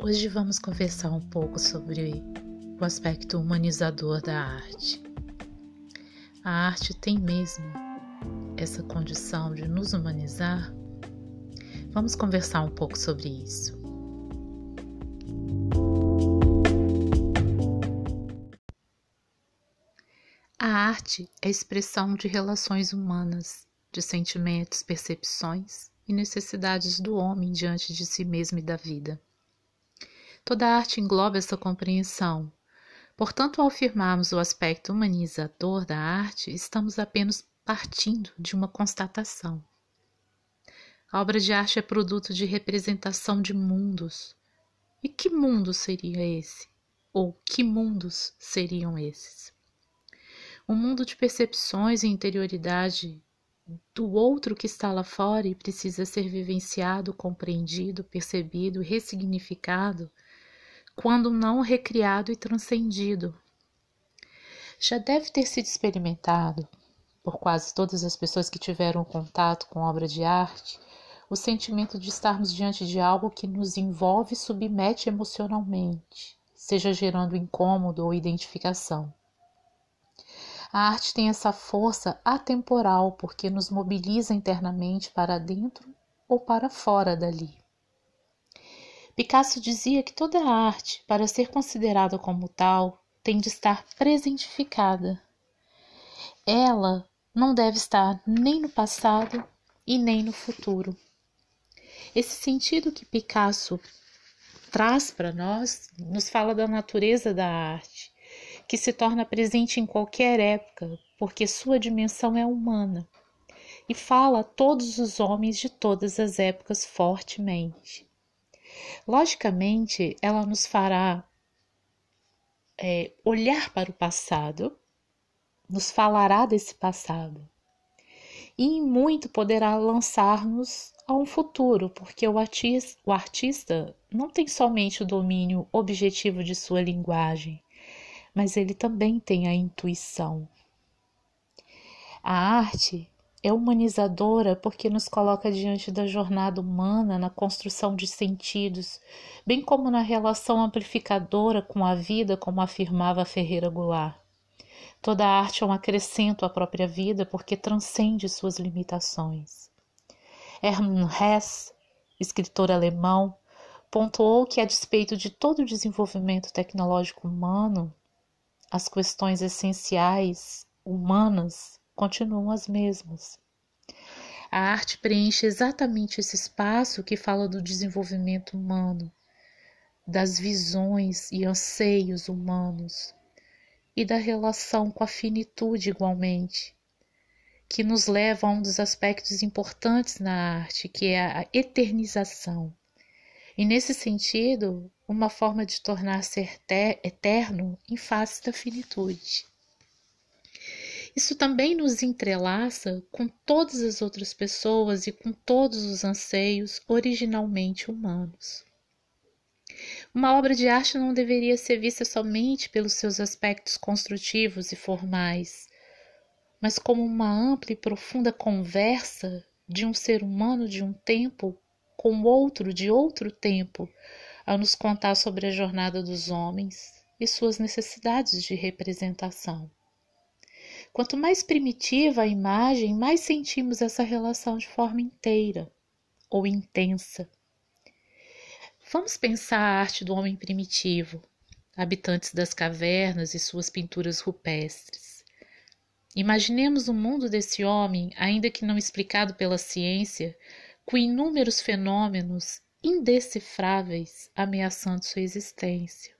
Hoje vamos conversar um pouco sobre o aspecto humanizador da arte. A arte tem mesmo essa condição de nos humanizar? Vamos conversar um pouco sobre isso. A arte é expressão de relações humanas, de sentimentos, percepções e necessidades do homem diante de si mesmo e da vida. Toda arte engloba essa compreensão. Portanto, ao afirmarmos o aspecto humanizador da arte, estamos apenas partindo de uma constatação. A obra de arte é produto de representação de mundos. E que mundo seria esse? Ou que mundos seriam esses? Um mundo de percepções e interioridade do outro que está lá fora e precisa ser vivenciado, compreendido, percebido ressignificado quando não recriado e transcendido. Já deve ter sido experimentado por quase todas as pessoas que tiveram contato com obra de arte o sentimento de estarmos diante de algo que nos envolve e submete emocionalmente, seja gerando incômodo ou identificação. A arte tem essa força atemporal porque nos mobiliza internamente para dentro ou para fora dali. Picasso dizia que toda arte, para ser considerada como tal, tem de estar presentificada. Ela não deve estar nem no passado e nem no futuro. Esse sentido que Picasso traz para nós nos fala da natureza da arte, que se torna presente em qualquer época, porque sua dimensão é humana, e fala a todos os homens de todas as épocas fortemente. Logicamente, ela nos fará é, olhar para o passado, nos falará desse passado e em muito poderá lançar-nos a um futuro, porque o artista, o artista não tem somente o domínio objetivo de sua linguagem, mas ele também tem a intuição. A arte é humanizadora porque nos coloca diante da jornada humana na construção de sentidos, bem como na relação amplificadora com a vida, como afirmava Ferreira Goulart. Toda arte é um acrescento à própria vida porque transcende suas limitações. Hermann Hesse, escritor alemão, pontuou que, a despeito de todo o desenvolvimento tecnológico humano, as questões essenciais humanas continuam as mesmas. A arte preenche exatamente esse espaço que fala do desenvolvimento humano, das visões e anseios humanos e da relação com a finitude igualmente, que nos leva a um dos aspectos importantes na arte, que é a eternização. E nesse sentido, uma forma de tornar-se eterno em face da finitude. Isso também nos entrelaça com todas as outras pessoas e com todos os anseios originalmente humanos. Uma obra de arte não deveria ser vista somente pelos seus aspectos construtivos e formais, mas como uma ampla e profunda conversa de um ser humano de um tempo com outro de outro tempo, a nos contar sobre a jornada dos homens e suas necessidades de representação. Quanto mais primitiva a imagem, mais sentimos essa relação de forma inteira ou intensa. Vamos pensar a arte do homem primitivo, habitantes das cavernas e suas pinturas rupestres. Imaginemos o mundo desse homem, ainda que não explicado pela ciência, com inúmeros fenômenos indecifráveis ameaçando sua existência.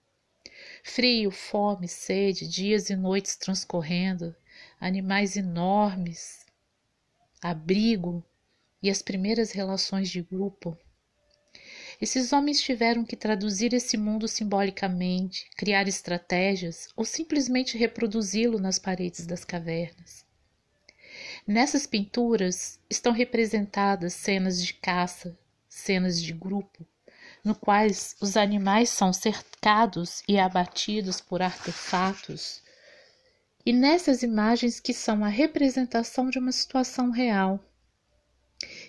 Frio, fome, sede, dias e noites transcorrendo, animais enormes, abrigo e as primeiras relações de grupo. Esses homens tiveram que traduzir esse mundo simbolicamente, criar estratégias ou simplesmente reproduzi-lo nas paredes das cavernas. Nessas pinturas estão representadas cenas de caça, cenas de grupo, no quais os animais são cercados e abatidos por artefatos e nessas imagens que são a representação de uma situação real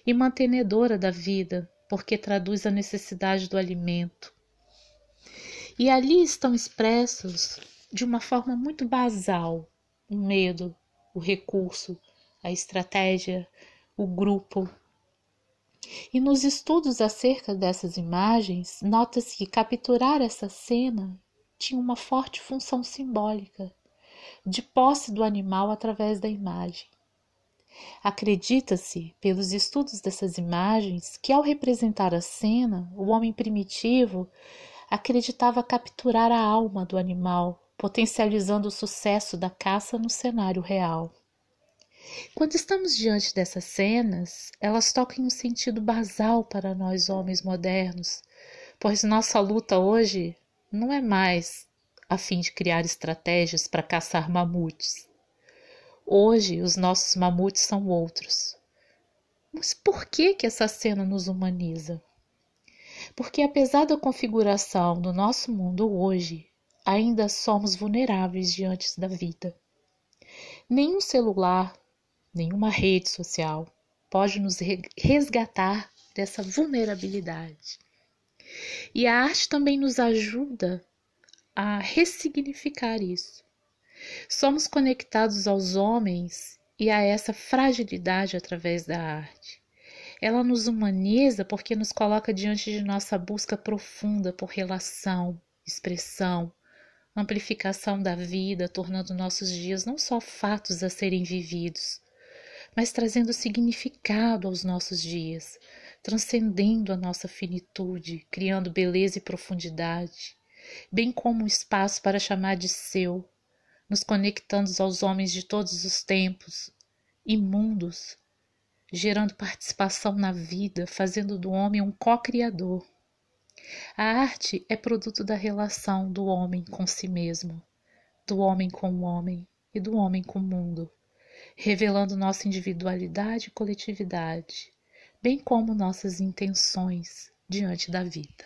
e mantenedora da vida, porque traduz a necessidade do alimento, E ali estão expressos de uma forma muito basal o medo, o recurso, a estratégia, o grupo. E nos estudos acerca dessas imagens, nota-se que capturar essa cena tinha uma forte função simbólica de posse do animal através da imagem. Acredita-se, pelos estudos dessas imagens, que ao representar a cena, o homem primitivo acreditava capturar a alma do animal, potencializando o sucesso da caça no cenário real. Quando estamos diante dessas cenas, elas tocam um sentido basal para nós homens modernos, pois nossa luta hoje não é mais a fim de criar estratégias para caçar mamutes. Hoje os nossos mamutes são outros. Mas por que que essa cena nos humaniza? Porque apesar da configuração do nosso mundo hoje, ainda somos vulneráveis diante da vida. Nenhum celular, nenhuma rede social pode nos resgatar dessa vulnerabilidade. E a arte também nos ajuda a ressignificar isso. Somos conectados aos homens e a essa fragilidade através da arte. Ela nos humaniza porque nos coloca diante de nossa busca profunda por relação, expressão, amplificação da vida, tornando nossos dias não só fatos a serem vividos, mas trazendo significado aos nossos dias, transcendendo a nossa finitude, criando beleza e profundidade, bem como um espaço para chamar de seu, nos conectando aos homens de todos os tempos e mundos, gerando participação na vida, fazendo do homem um co-criador. A arte é produto da relação do homem com si mesmo, do homem com o homem e do homem com o mundo revelando nossa individualidade e coletividade, bem como nossas intenções diante da vida.